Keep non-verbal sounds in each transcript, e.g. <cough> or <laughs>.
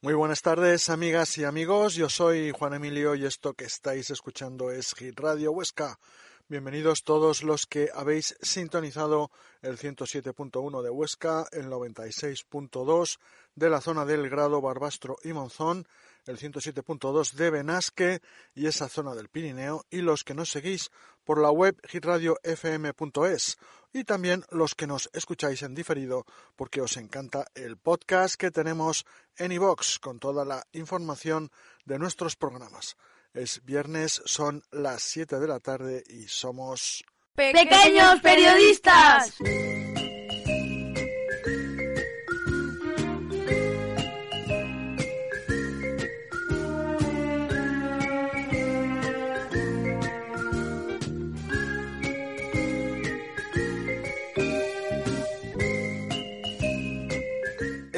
Muy buenas tardes, amigas y amigos. Yo soy Juan Emilio y esto que estáis escuchando es Hit Radio Huesca. Bienvenidos todos los que habéis sintonizado el 107.1 de Huesca, el 96.2 de la zona del Grado, Barbastro y Monzón, el 107.2 de Benasque y esa zona del Pirineo, y los que nos seguís por la web hitradiofm.es y también los que nos escucháis en diferido porque os encanta el podcast que tenemos en iVox con toda la información de nuestros programas. Es viernes, son las 7 de la tarde y somos... ¡Pequeños periodistas!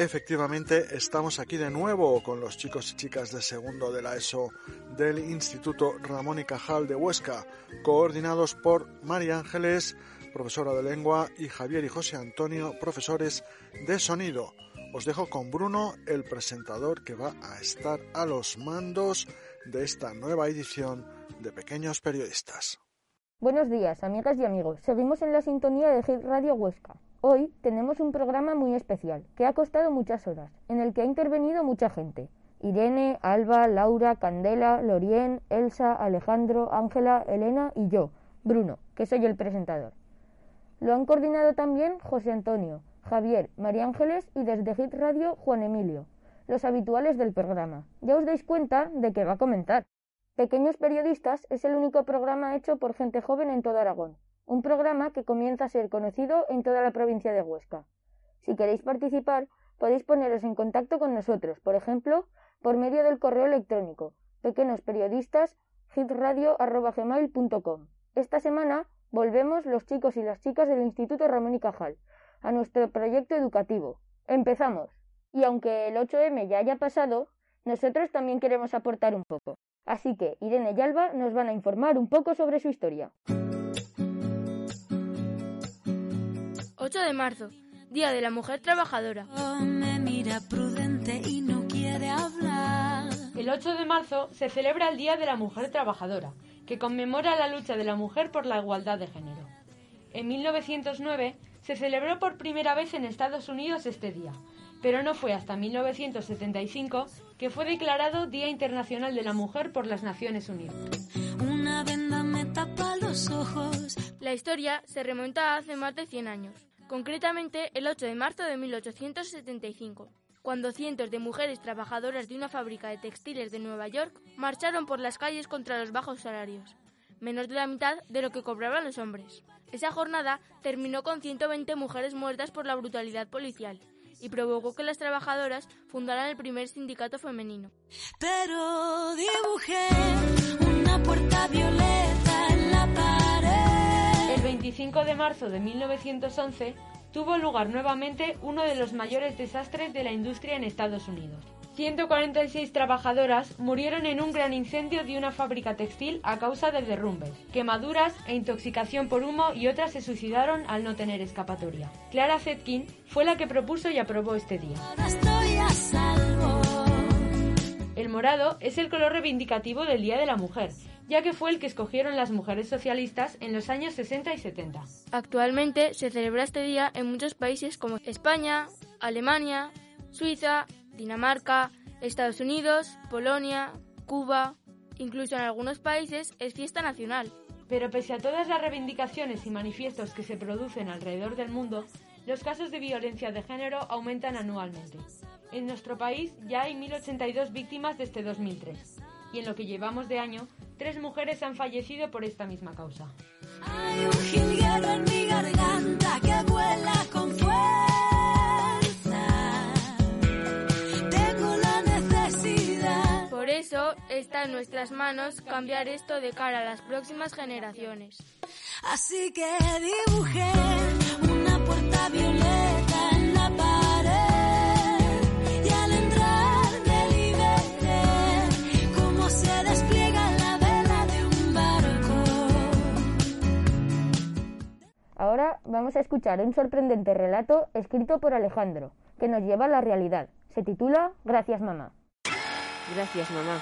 Efectivamente, estamos aquí de nuevo con los chicos y chicas de segundo de la ESO del Instituto Ramón y Cajal de Huesca, coordinados por María Ángeles, profesora de lengua, y Javier y José Antonio, profesores de sonido. Os dejo con Bruno, el presentador que va a estar a los mandos de esta nueva edición de Pequeños Periodistas. Buenos días, amigas y amigos. Seguimos en la sintonía de Hit Radio Huesca. Hoy tenemos un programa muy especial, que ha costado muchas horas, en el que ha intervenido mucha gente. Irene, Alba, Laura, Candela, Lorien, Elsa, Alejandro, Ángela, Elena y yo, Bruno, que soy el presentador. Lo han coordinado también José Antonio, Javier, María Ángeles y desde Hit Radio Juan Emilio, los habituales del programa. Ya os dais cuenta de que va a comentar. Pequeños Periodistas es el único programa hecho por gente joven en todo Aragón un programa que comienza a ser conocido en toda la provincia de Huesca. Si queréis participar, podéis poneros en contacto con nosotros, por ejemplo, por medio del correo electrónico pequeñosperiodistas.hitradio.gmail.com. Esta semana volvemos los chicos y las chicas del Instituto Ramón y Cajal a nuestro proyecto educativo. Empezamos. Y aunque el 8M ya haya pasado, nosotros también queremos aportar un poco. Así que Irene y Alba nos van a informar un poco sobre su historia. 8 de marzo, Día de la Mujer Trabajadora. El 8 de marzo se celebra el Día de la Mujer Trabajadora, que conmemora la lucha de la mujer por la igualdad de género. En 1909 se celebró por primera vez en Estados Unidos este día, pero no fue hasta 1975 que fue declarado Día Internacional de la Mujer por las Naciones Unidas. Una venda me tapa los ojos. La historia se remonta a hace más de 100 años concretamente el 8 de marzo de 1875, cuando cientos de mujeres trabajadoras de una fábrica de textiles de Nueva York marcharon por las calles contra los bajos salarios, menos de la mitad de lo que cobraban los hombres. Esa jornada terminó con 120 mujeres muertas por la brutalidad policial y provocó que las trabajadoras fundaran el primer sindicato femenino. Pero dibujé una puerta violeta en la pared. El 25 de marzo de 1911 tuvo lugar nuevamente uno de los mayores desastres de la industria en Estados Unidos. 146 trabajadoras murieron en un gran incendio de una fábrica textil a causa de derrumbes, quemaduras e intoxicación por humo y otras se suicidaron al no tener escapatoria. Clara Zetkin fue la que propuso y aprobó este día. El morado es el color reivindicativo del Día de la Mujer ya que fue el que escogieron las mujeres socialistas en los años 60 y 70. Actualmente se celebra este día en muchos países como España, Alemania, Suiza, Dinamarca, Estados Unidos, Polonia, Cuba, incluso en algunos países es fiesta nacional. Pero pese a todas las reivindicaciones y manifiestos que se producen alrededor del mundo, los casos de violencia de género aumentan anualmente. En nuestro país ya hay 1.082 víctimas desde 2003 y en lo que llevamos de año Tres mujeres han fallecido por esta misma causa. Hay un jilguero en mi garganta que vuela con fuerza. Tengo la eso está en nuestras manos cambiar esto de cara a las próximas generaciones. Así que dibujé una puerta violeta Ahora vamos a escuchar un sorprendente relato escrito por Alejandro, que nos lleva a la realidad. Se titula Gracias mamá. Gracias, mamá.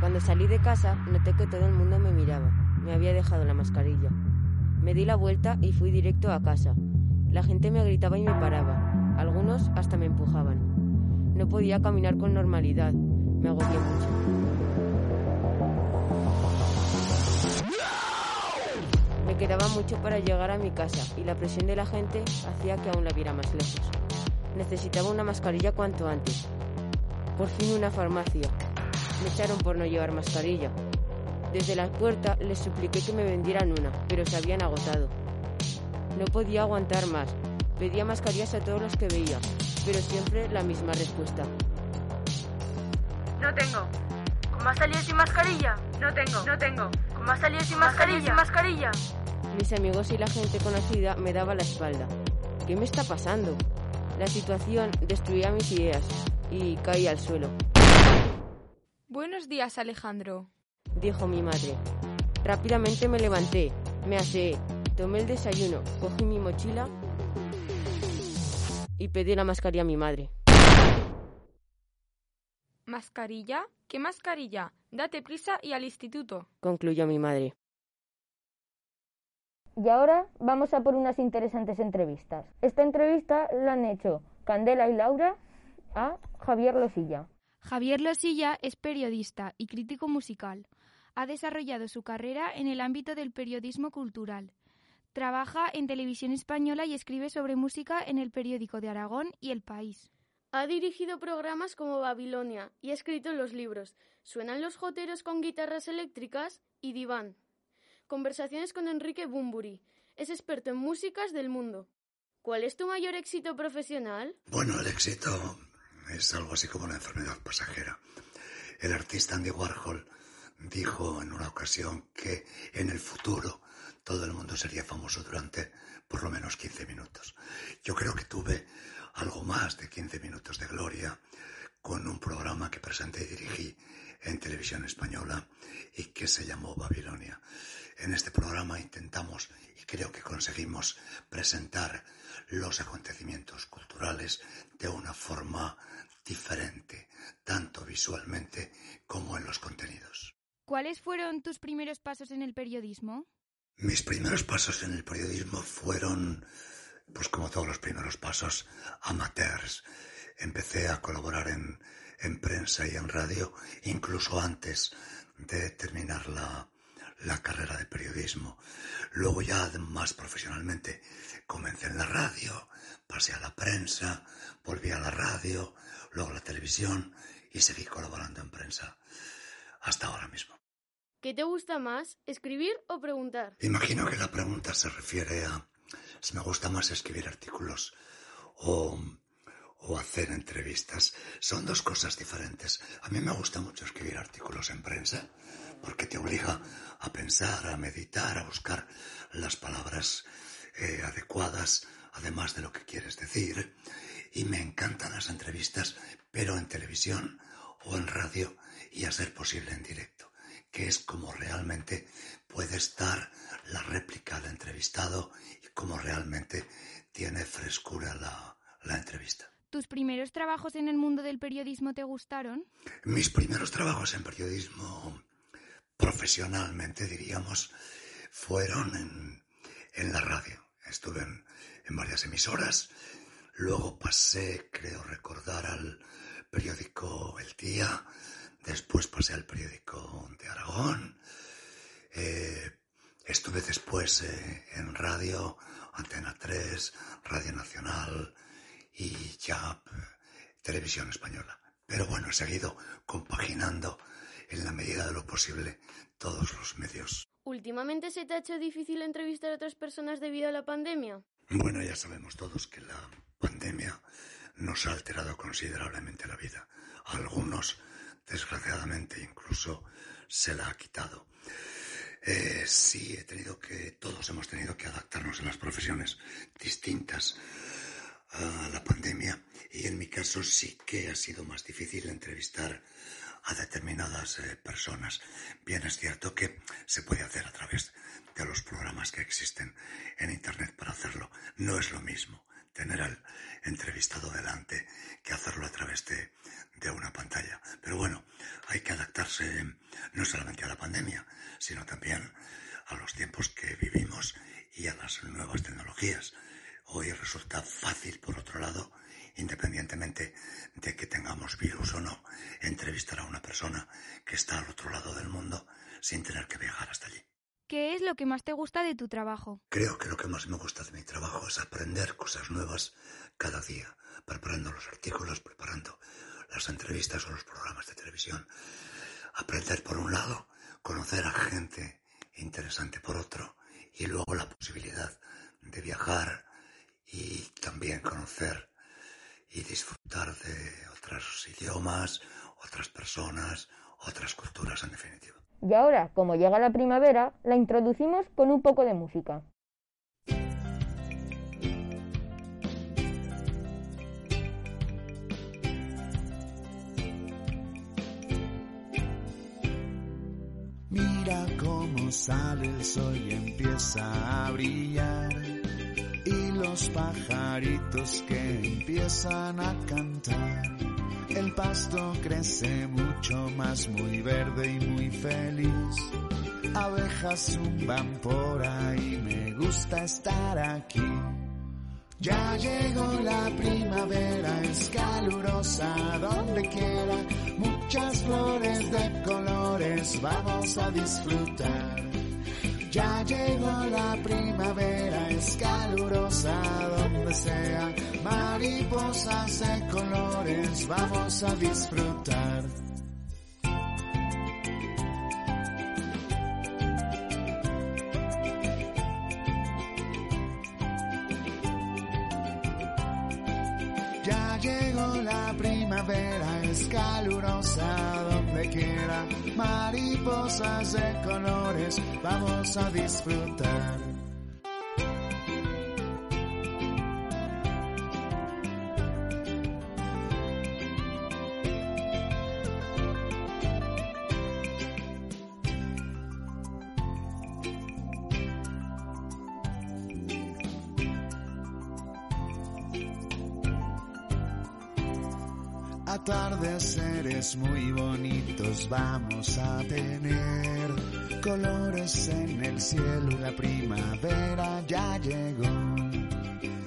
Cuando salí de casa, noté que todo el mundo me miraba. Me había dejado la mascarilla. Me di la vuelta y fui directo a casa. La gente me gritaba y me paraba. Algunos hasta me empujaban. No podía caminar con normalidad. Me agobié mucho. Me quedaba mucho para llegar a mi casa y la presión de la gente hacía que aún la viera más lejos. Necesitaba una mascarilla cuanto antes. Por fin una farmacia. Me echaron por no llevar mascarilla. Desde la puerta les supliqué que me vendieran una, pero se habían agotado. No podía aguantar más. Pedía mascarillas a todos los que veía, pero siempre la misma respuesta. No tengo. ¿Cómo has salido sin mascarilla? No tengo. No tengo. ¿Cómo has salido sin mascarilla? Sin mascarilla. Mis amigos y la gente conocida me daba la espalda. ¿Qué me está pasando? La situación destruía mis ideas y caí al suelo, Buenos días, Alejandro. dijo mi madre. Rápidamente me levanté, me aseé, tomé el desayuno, cogí mi mochila y pedí la mascarilla a mi madre. ¿Mascarilla? ¿Qué mascarilla? Date prisa y al instituto. Concluyó mi madre. Y ahora vamos a por unas interesantes entrevistas. Esta entrevista la han hecho Candela y Laura a Javier Losilla. Javier Losilla es periodista y crítico musical. Ha desarrollado su carrera en el ámbito del periodismo cultural. Trabaja en televisión española y escribe sobre música en el periódico de Aragón y El País. Ha dirigido programas como Babilonia y ha escrito los libros Suenan los joteros con guitarras eléctricas y Diván. Conversaciones con Enrique Bumburi. Es experto en músicas del mundo. ¿Cuál es tu mayor éxito profesional? Bueno, el éxito es algo así como una enfermedad pasajera. El artista Andy Warhol dijo en una ocasión que en el futuro todo el mundo sería famoso durante por lo menos 15 minutos. Yo creo que tuve algo más de 15 minutos de gloria con un programa que presenté y dirigí en televisión española y que se llamó Babilonia. En este programa intentamos y creo que conseguimos presentar los acontecimientos culturales de una forma diferente, tanto visualmente como en los contenidos. ¿Cuáles fueron tus primeros pasos en el periodismo? Mis primeros pasos en el periodismo fueron, pues como todos los primeros pasos, amateurs. Empecé a colaborar en, en prensa y en radio, incluso antes de terminar la, la carrera de periodismo. Luego ya más profesionalmente comencé en la radio, pasé a la prensa, volví a la radio, luego a la televisión y seguí colaborando en prensa hasta ahora mismo. ¿Qué te gusta más, escribir o preguntar? Imagino que la pregunta se refiere a si me gusta más escribir artículos o, o hacer entrevistas. Son dos cosas diferentes. A mí me gusta mucho escribir artículos en prensa porque te obliga a pensar, a meditar, a buscar las palabras eh, adecuadas, además de lo que quieres decir. Y me encantan las entrevistas, pero en televisión o en radio y a ser posible en directo, que es como realmente puede estar la réplica del entrevistado y cómo realmente tiene frescura la, la entrevista. ¿Tus primeros trabajos en el mundo del periodismo te gustaron? Mis primeros trabajos en periodismo, profesionalmente diríamos, fueron en, la radio. Estuve en, varias emisoras. Luego pasé, creo recordar, al periódico El Día. Después pasé al periódico de Aragón. Eh, estuve después eh, en radio, Antena 3, Radio Nacional y ya Televisión Española. Pero bueno, he seguido compaginando en la medida de lo posible todos los medios. ¿Últimamente se te ha hecho difícil entrevistar a otras personas debido a la pandemia? Bueno, ya sabemos todos que la pandemia nos ha alterado considerablemente la vida. A algunos, desgraciadamente, incluso se la ha quitado. Eh, sí, he tenido que, todos hemos tenido que adaptarnos en las profesiones distintas a la pandemia y en mi caso sí que ha sido más difícil entrevistar a determinadas eh, personas. Bien es cierto que se puede hacer a través de los programas que existen en Internet para hacerlo. No es lo mismo tener al entrevistado delante que hacerlo a través de, de una pantalla. Pero bueno, hay que adaptarse no solamente a la pandemia, sino también a los tiempos que vivimos y a las nuevas tecnologías. Hoy resulta fácil, por otro lado, independientemente de que tengamos virus o no, entrevistar a una persona que está al otro lado del mundo sin tener que viajar hasta allí. ¿Qué es lo que más te gusta de tu trabajo? Creo que lo que más me gusta de mi trabajo es aprender cosas nuevas cada día, preparando los artículos, preparando las entrevistas o los programas de televisión. Aprender por un lado, conocer a gente interesante por otro y luego la posibilidad de viajar y también conocer y disfrutar de otros idiomas, otras personas, otras culturas en definitiva. Y ahora, como llega la primavera, la introducimos con un poco de música. Mira cómo sale el sol y empieza a brillar. Y los pajaritos que empiezan a cantar. El pasto crece mucho más, muy verde y muy feliz. Abejas zumban por ahí, me gusta estar aquí. Ya llegó la primavera, es calurosa donde quiera. Muchas flores de colores, vamos a disfrutar. Ya llegó la primavera, es calurosa donde sea. Mariposas de colores, vamos a disfrutar. Ya llegó la primavera, es calurosa Mariposas de colores, vamos a disfrutar. Muy bonitos vamos a tener. Colores en el cielo la primavera ya llegó.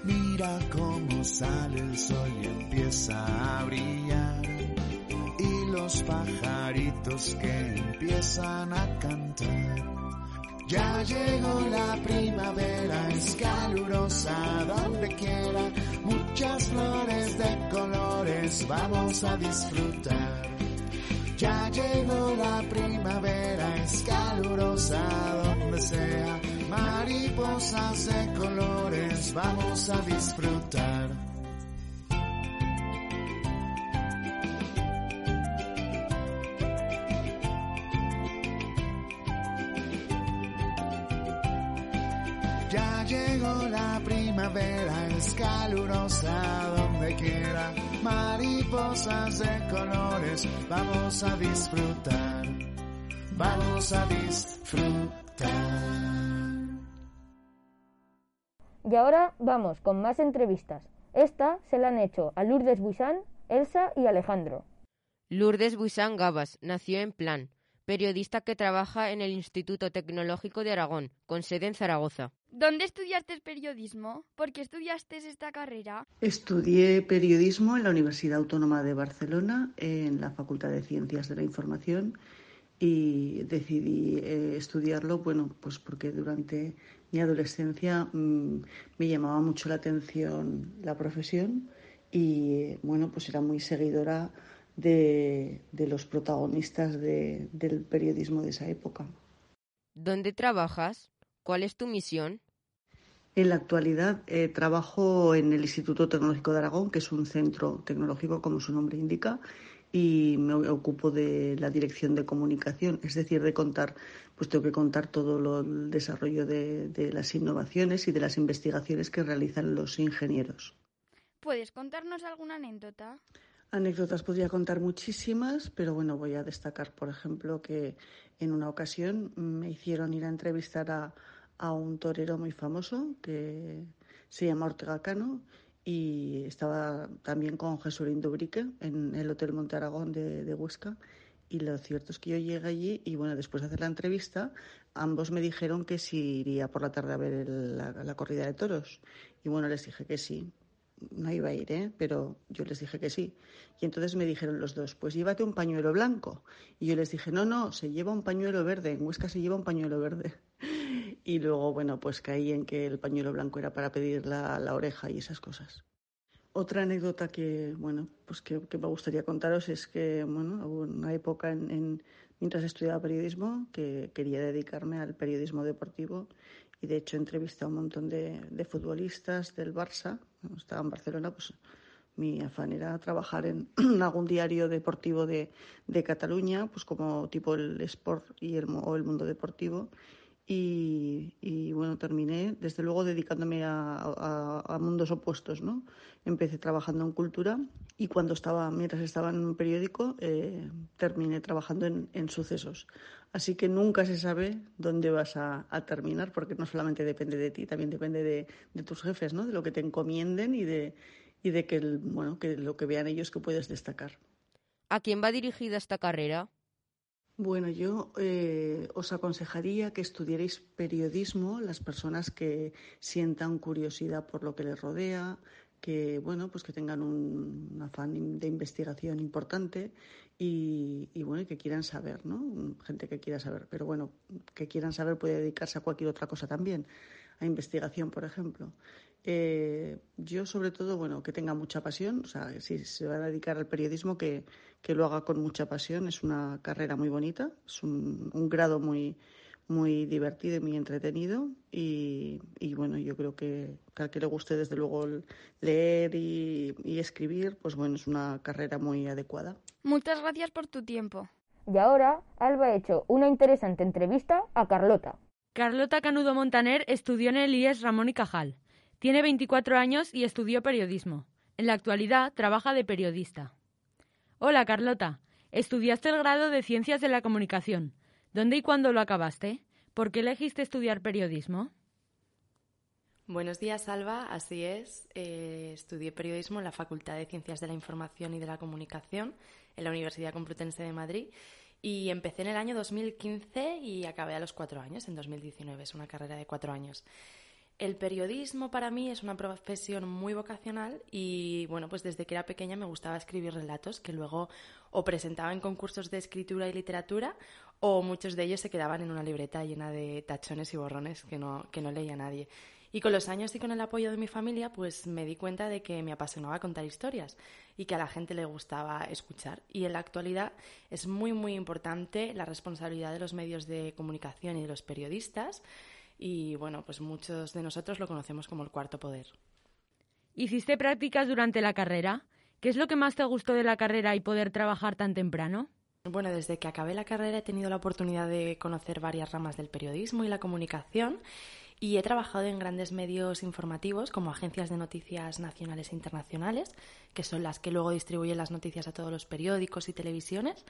Mira cómo sale el sol y empieza a brillar. Y los pajaritos que empiezan a cantar. Ya llegó la primavera, es calurosa donde quiera, muchas flores de colores, vamos a disfrutar. Ya llegó la primavera, es calurosa donde sea, mariposas de colores, vamos a disfrutar. Primavera, es calurosa donde quiera. Mariposas de colores, vamos a disfrutar. Vamos a disfrutar. Y ahora vamos con más entrevistas. Esta se la han hecho a Lourdes Buisán, Elsa y Alejandro. Lourdes Buisán Gabas nació en Plan, periodista que trabaja en el Instituto Tecnológico de Aragón, con sede en Zaragoza. ¿Dónde estudiaste periodismo? ¿Por qué estudiaste esta carrera? Estudié periodismo en la Universidad Autónoma de Barcelona, en la Facultad de Ciencias de la Información, y decidí eh, estudiarlo, bueno, pues porque durante mi adolescencia mmm, me llamaba mucho la atención la profesión y, bueno, pues era muy seguidora de, de los protagonistas de, del periodismo de esa época. ¿Dónde trabajas? ¿Cuál es tu misión? En la actualidad eh, trabajo en el Instituto Tecnológico de Aragón, que es un centro tecnológico, como su nombre indica, y me ocupo de la dirección de comunicación, es decir, de contar, pues tengo que contar todo lo, el desarrollo de, de las innovaciones y de las investigaciones que realizan los ingenieros. ¿Puedes contarnos alguna anécdota? Anécdotas podría contar muchísimas, pero bueno, voy a destacar, por ejemplo, que en una ocasión me hicieron ir a entrevistar a, a un torero muy famoso que se llama Ortega Cano y estaba también con Jesulín Dubrique en el Hotel Monte Aragón de, de, Huesca. Y lo cierto es que yo llegué allí y bueno, después de hacer la entrevista, ambos me dijeron que si iría por la tarde a ver el, la, la, corrida de toros. Y bueno, les dije que sí. No iba a ir, ¿eh? pero yo les dije que sí. Y entonces me dijeron los dos, pues llévate un pañuelo blanco. Y yo les dije, no, no, se lleva un pañuelo verde. En Huesca se lleva un pañuelo verde. <laughs> Y luego, bueno, pues caí en que el pañuelo blanco era para pedir la, oreja y esas cosas. Otra anécdota que, bueno, pues que, me gustaría contaros es que, bueno, hubo una época en, mientras estudiaba periodismo que quería dedicarme al periodismo deportivo y de hecho entrevisté a un montón de, de futbolistas del Barça. Estaba en Barcelona, pues mi afán era trabajar en <clears throat> algún diario deportivo de, de Cataluña, pues como tipo el Sport y el, o el Mundo Deportivo y, y, bueno, terminé desde luego dedicándome a, a, a, mundos opuestos, ¿no? Empecé trabajando en cultura y cuando estaba, mientras estaba en un periódico, eh, terminé trabajando en, en, sucesos. Así que nunca se sabe dónde vas a, a, terminar, porque no solamente depende de ti, también depende de, de tus jefes, ¿no? De lo que te encomienden y de, y de que, el, bueno, que lo que vean ellos que puedes destacar. ¿A quién va dirigida esta carrera? Bueno, yo eh, os aconsejaría que estudiaréis periodismo, las personas que sientan curiosidad por lo que les rodea, que bueno, pues que tengan un, afán de investigación importante y, y, bueno, que quieran saber, ¿no? Gente que quiera saber, pero bueno, que quieran saber puede dedicarse a cualquier otra cosa también, a investigación, por ejemplo. Eh, yo sobre todo, bueno, que tenga mucha pasión, o sea, si se va a dedicar al periodismo, que, que lo haga con mucha pasión. Es una carrera muy bonita, es un, un grado muy, muy divertido y muy entretenido. Y, y bueno, yo creo que, que, al que le guste desde luego leer y, y escribir, pues bueno, es una carrera muy adecuada. Muchas gracias por tu tiempo. Y ahora, Alba ha hecho una interesante entrevista a Carlota. Carlota Canudo Montaner estudió en el IES Ramón y Cajal. Tiene 24 años y estudió periodismo. En la actualidad trabaja de periodista. Hola, Carlota. Estudiaste el grado de Ciencias de la Comunicación. ¿Dónde y cuándo lo acabaste? ¿Por qué elegiste estudiar periodismo? Buenos días, Alba. Así es. Eh, estudié periodismo en la Facultad de Ciencias de la Información y de la Comunicación en la Universidad Complutense de Madrid y empecé en el año 2015 y acabé a los cuatro años, en 2019. Es una carrera de cuatro años. El periodismo para mí es una profesión muy vocacional y bueno, pues desde que era pequeña me gustaba escribir relatos que luego o presentaba en concursos de escritura y literatura o muchos de ellos se quedaban en una libreta llena de tachones y borrones que no, que no leía nadie. Y con los años y con el apoyo de mi familia, pues me di cuenta de que me apasionaba contar historias y que a la gente le gustaba escuchar. Y en la actualidad es muy, muy importante la responsabilidad de los medios de comunicación y de los periodistas y bueno, pues muchos de nosotros lo conocemos como el cuarto poder. ¿Hiciste prácticas durante la carrera? ¿Qué es lo que más te gustó de la carrera y poder trabajar tan temprano? Bueno, desde que acabé la carrera he tenido la oportunidad de conocer varias ramas del periodismo y la comunicación y he trabajado en grandes medios informativos como agencias de noticias nacionales e internacionales, que son las que luego distribuyen las noticias a todos los periódicos y televisiones,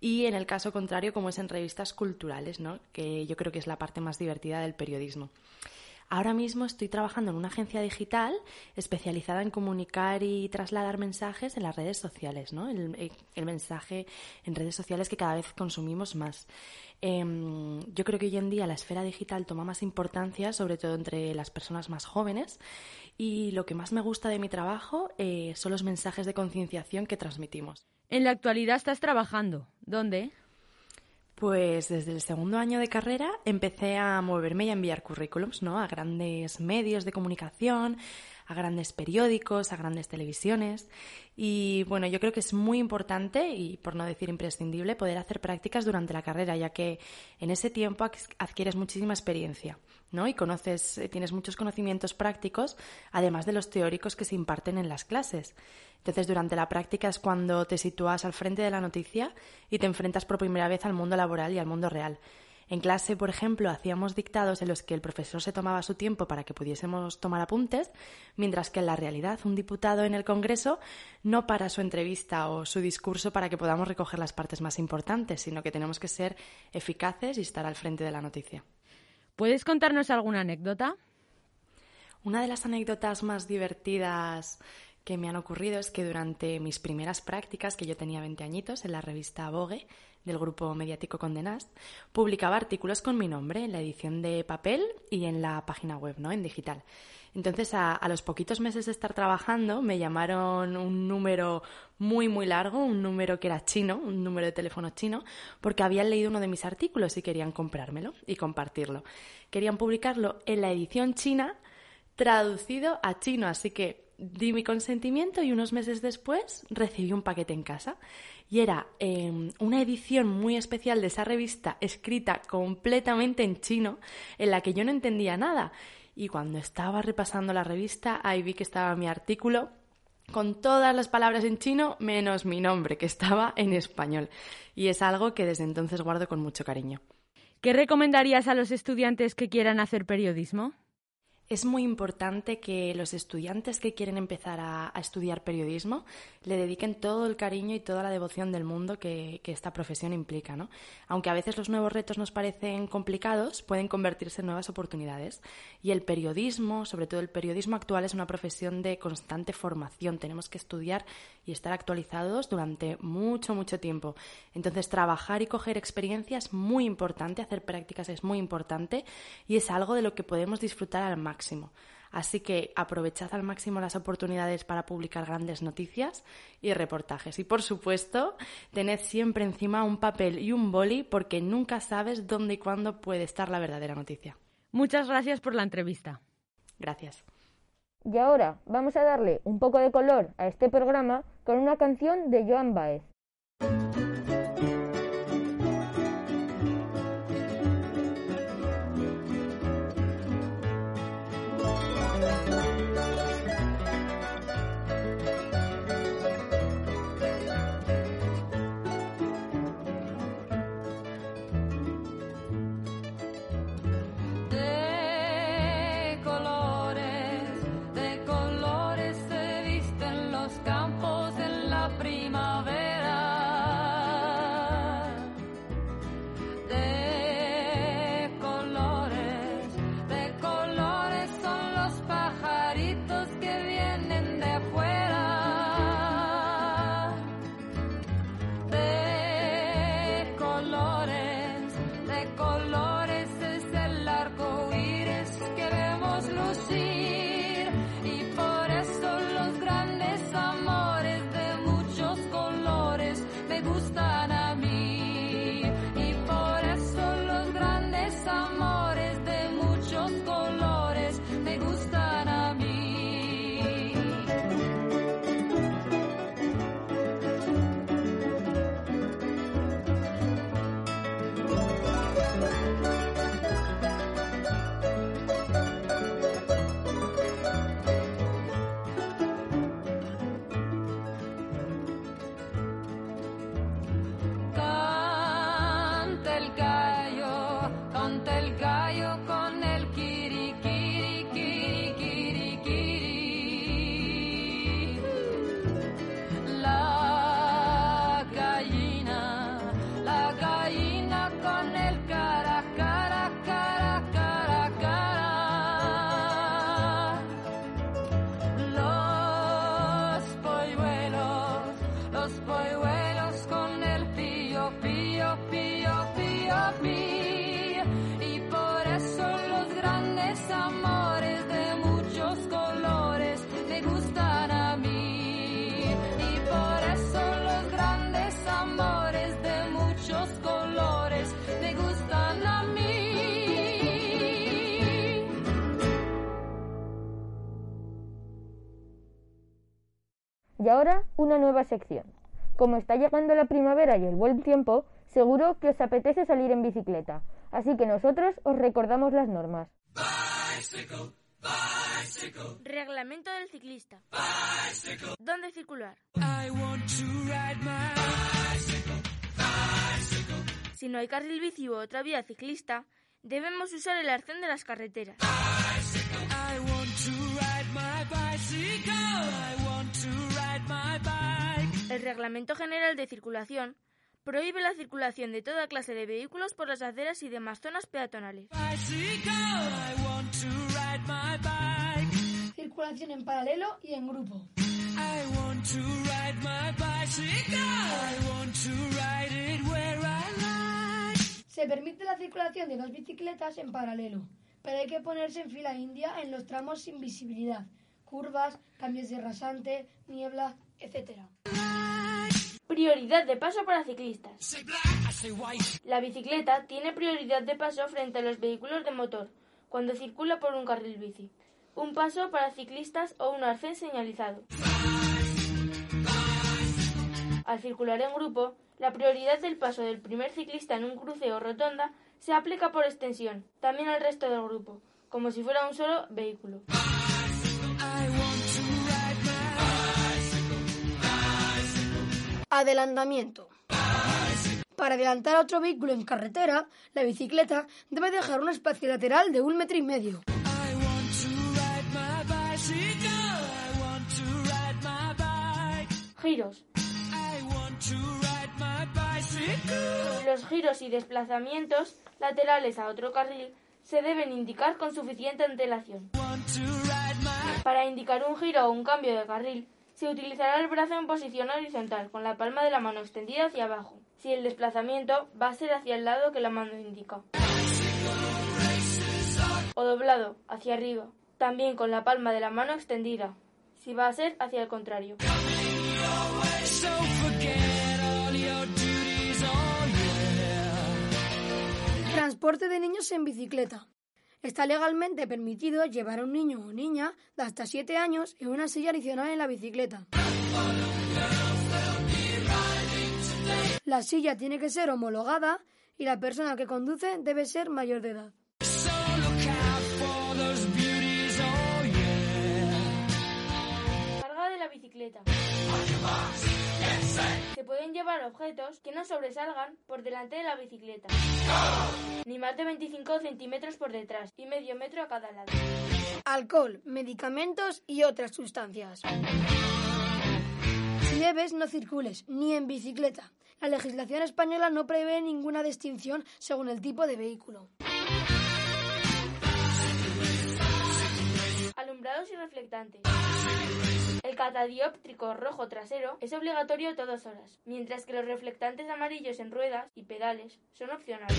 y en el caso contrario como es en revistas culturales, ¿no? que yo creo que es la parte más divertida del periodismo. Ahora mismo estoy trabajando en una agencia digital especializada en comunicar y trasladar mensajes en las redes sociales, ¿no? El, el mensaje en redes sociales que cada vez consumimos más. Eh, yo creo que hoy en día la esfera digital toma más importancia, sobre todo entre las personas más jóvenes, y lo que más me gusta de mi trabajo eh, son los mensajes de concienciación que transmitimos. En la actualidad estás trabajando. ¿Dónde? Pues desde el segundo año de carrera empecé a moverme y a enviar currículums, ¿no? A grandes medios de comunicación, a grandes periódicos, a grandes televisiones. Y bueno, yo creo que es muy importante y por no decir imprescindible poder hacer prácticas durante la carrera, ya que en ese tiempo adquieres muchísima experiencia. ¿no? Y conoces, eh, tienes muchos conocimientos prácticos, además de los teóricos que se imparten en las clases. Entonces, durante la práctica es cuando te sitúas al frente de la noticia y te enfrentas por primera vez al mundo laboral y al mundo real. En clase, por ejemplo, hacíamos dictados en los que el profesor se tomaba su tiempo para que pudiésemos tomar apuntes, mientras que en la realidad un diputado en el Congreso no para su entrevista o su discurso para que podamos recoger las partes más importantes, sino que tenemos que ser eficaces y estar al frente de la noticia. ¿Puedes contarnos alguna anécdota? Una de las anécdotas más divertidas que me han ocurrido es que durante mis primeras prácticas, que yo tenía 20 añitos, en la revista Vogue del grupo mediático Condenast, publicaba artículos con mi nombre en la edición de papel y en la página web, ¿no? En digital. Entonces, a, a, los poquitos meses de estar trabajando, me llamaron un número muy, muy largo, un número que era chino, un número de teléfono chino, porque habían leído uno de mis artículos y querían comprármelo y compartirlo. Querían publicarlo en la edición china, traducido a chino, así que di mi consentimiento y unos meses después recibí un paquete en casa. Y era eh, una edición muy especial de esa revista escrita completamente en chino, en la que yo no entendía nada. Y cuando estaba repasando la revista, ahí vi que estaba mi artículo con todas las palabras en chino, menos mi nombre, que estaba en español. Y es algo que desde entonces guardo con mucho cariño. ¿Qué recomendarías a los estudiantes que quieran hacer periodismo? Es muy importante que los estudiantes que quieren empezar a, a, estudiar periodismo le dediquen todo el cariño y toda la devoción del mundo que, que, esta profesión implica. ¿no? Aunque a veces los nuevos retos nos parecen complicados, pueden convertirse en nuevas oportunidades. Y el periodismo, sobre todo el periodismo actual, es una profesión de constante formación. Tenemos que estudiar y estar actualizados durante mucho, mucho tiempo. Entonces, trabajar y coger experiencia es muy importante, hacer prácticas es muy importante y es algo de lo que podemos disfrutar al máximo máximo. Así que aprovechad al máximo las oportunidades para publicar grandes noticias y reportajes. Y por supuesto, tened siempre encima un papel y un boli porque nunca sabes dónde y cuándo puede estar la verdadera noticia. Muchas gracias por la entrevista. Gracias. Y ahora vamos a darle un poco de color a este programa con una canción de Joan Baez. Y ahora una nueva sección. Como está llegando la primavera y el buen tiempo, seguro que os apetece salir en bicicleta. Así que nosotros os recordamos las normas. Reglamento del ciclista. ¿Dónde circular? Si no hay carril bici u otra vía ciclista, debemos usar el arcén de las carreteras. El Reglamento General de Circulación prohíbe la circulación de toda clase de vehículos por las aceras y demás zonas peatonales. Circulación en paralelo y en grupo. Se permite la circulación de dos bicicletas en paralelo, pero hay que ponerse en fila india en los tramos sin visibilidad, curvas, cambios de rasante, niebla, etc. Prioridad de paso para ciclistas. La bicicleta tiene prioridad de paso frente a los vehículos de motor cuando circula por un carril bici. Un paso para ciclistas o un arcén señalizado. Al circular en grupo, la prioridad del paso del primer ciclista en un cruce o rotonda se aplica por extensión también al resto del grupo, como si fuera un solo vehículo. Adelantamiento. Para adelantar a otro vehículo en carretera, la bicicleta debe dejar un espacio lateral de un metro y medio. Giros. Los giros y desplazamientos laterales a otro carril se deben indicar con suficiente antelación. Para indicar un giro o un cambio de carril, se utilizará el brazo en posición horizontal, con la palma de la mano extendida hacia abajo, si el desplazamiento va a ser hacia el lado que la mano indica. O doblado, hacia arriba, también con la palma de la mano extendida, si va a ser hacia el contrario. Transporte de niños en bicicleta. Está legalmente permitido llevar a un niño o niña de hasta 7 años en una silla adicional en la bicicleta. La silla tiene que ser homologada y la persona que conduce debe ser mayor de edad. Carga de la bicicleta. Se pueden llevar objetos que no sobresalgan por delante de la bicicleta, ni más de 25 centímetros por detrás y medio metro a cada lado. Alcohol, medicamentos y otras sustancias. Si bebes, no circules, ni en bicicleta. La legislación española no prevé ninguna distinción según el tipo de vehículo. Alumbrados y reflectantes. El catadióptrico rojo trasero es obligatorio todas horas, mientras que los reflectantes amarillos en ruedas y pedales son opcionales.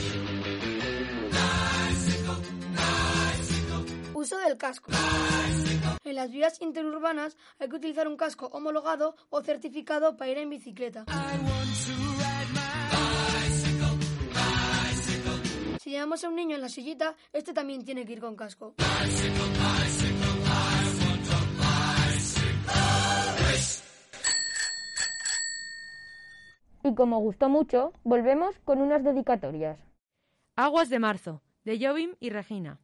Uso del casco. En las vías interurbanas hay que utilizar un casco homologado o certificado para ir en bicicleta. Si llevamos a un niño en la sillita, este también tiene que ir con casco. Y como gustó mucho, volvemos con unas dedicatorias. Aguas de marzo, de Jovim y Regina.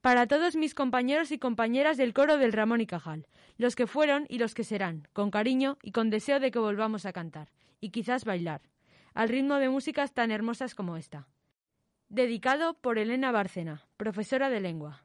Para todos mis compañeros y compañeras del coro del Ramón y Cajal, los que fueron y los que serán, con cariño y con deseo de que volvamos a cantar, y quizás bailar, al ritmo de músicas tan hermosas como esta. Dedicado por Elena Bárcena, profesora de lengua.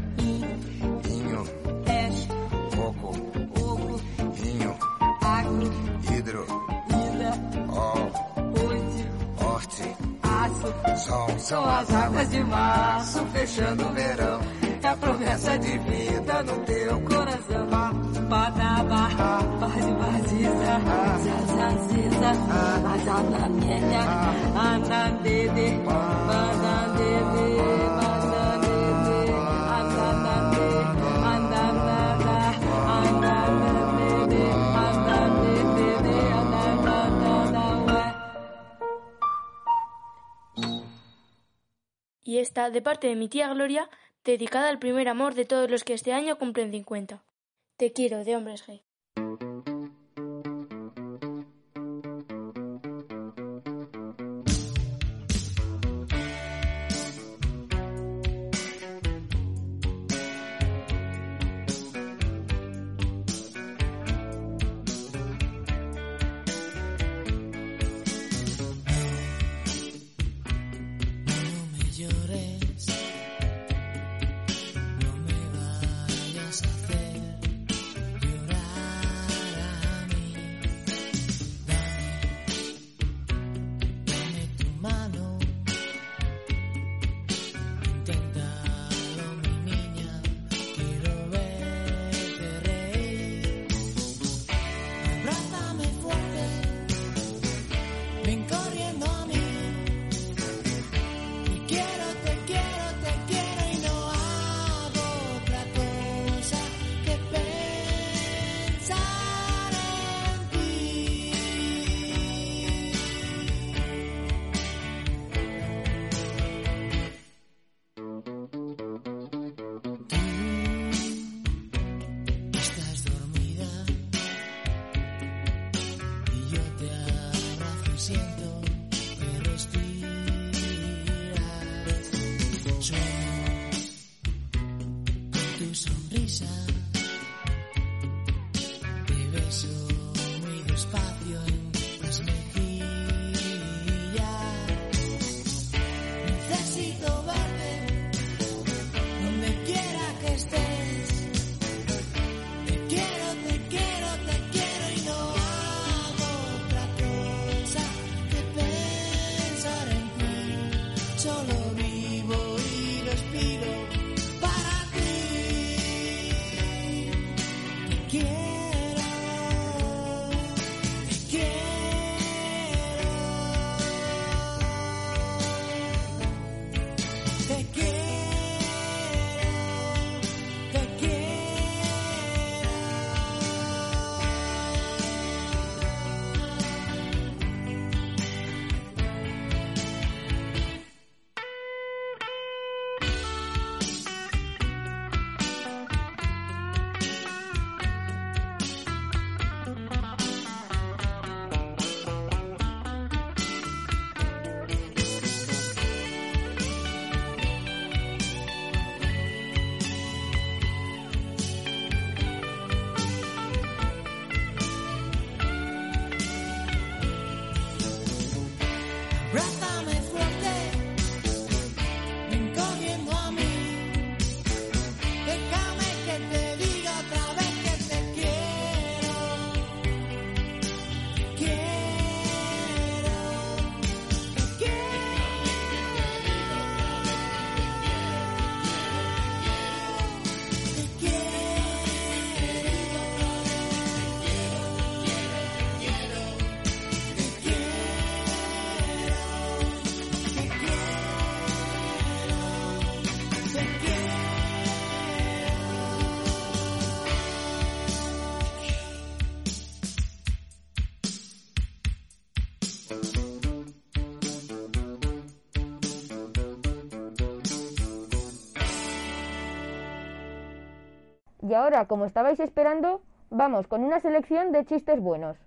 sol. São as águas de março fechando o verão, é a promessa de vida no teu coração. Badaba, bade badiza, zazaziza, azanamenya, anandede, badandede, Y esta, de parte de mi tía Gloria, dedicada al primer amor de todos los que este año cumplen 50. Te quiero, de hombres G. Y ahora, como estabais esperando, vamos con una selección de chistes buenos.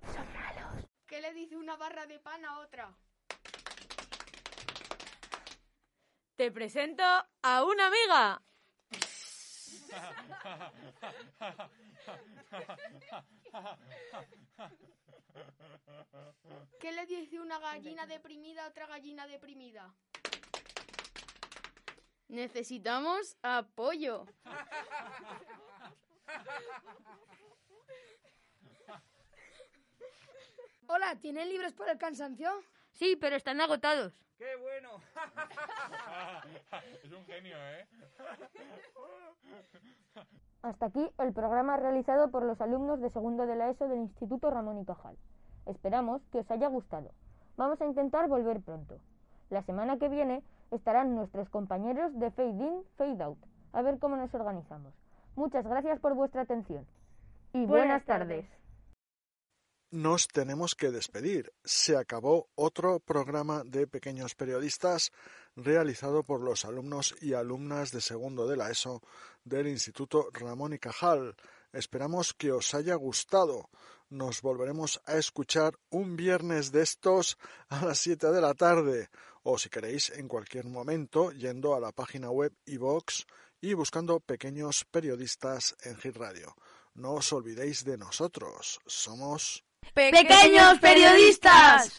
¿Qué le dice una barra de pan a otra? Te presento a una amiga. ¿Qué le dice una gallina deprimida a otra gallina deprimida? Necesitamos apoyo. Hola, ¿tienen libros por el cansancio? Sí, pero están agotados. ¡Qué bueno! <laughs> es un genio, ¿eh? Hasta aquí el programa realizado por los alumnos de segundo de la ESO del Instituto Ramón y Cajal. Esperamos que os haya gustado. Vamos a intentar volver pronto. La semana que viene estarán nuestros compañeros de Fade In, Fade Out. A ver cómo nos organizamos. Muchas gracias por vuestra atención. Y buenas, tardes. Nos tenemos que despedir. Se acabó otro programa de pequeños periodistas realizado por los alumnos y alumnas de segundo de la ESO del Instituto Ramón y Cajal. Esperamos que os haya gustado. Nos volveremos a escuchar un viernes de estos a las 7 de la tarde o si queréis en cualquier momento yendo a la página web iVox y buscando pequeños periodistas en Hit Radio. No os olvidéis de nosotros. Somos Pequeños periodistas.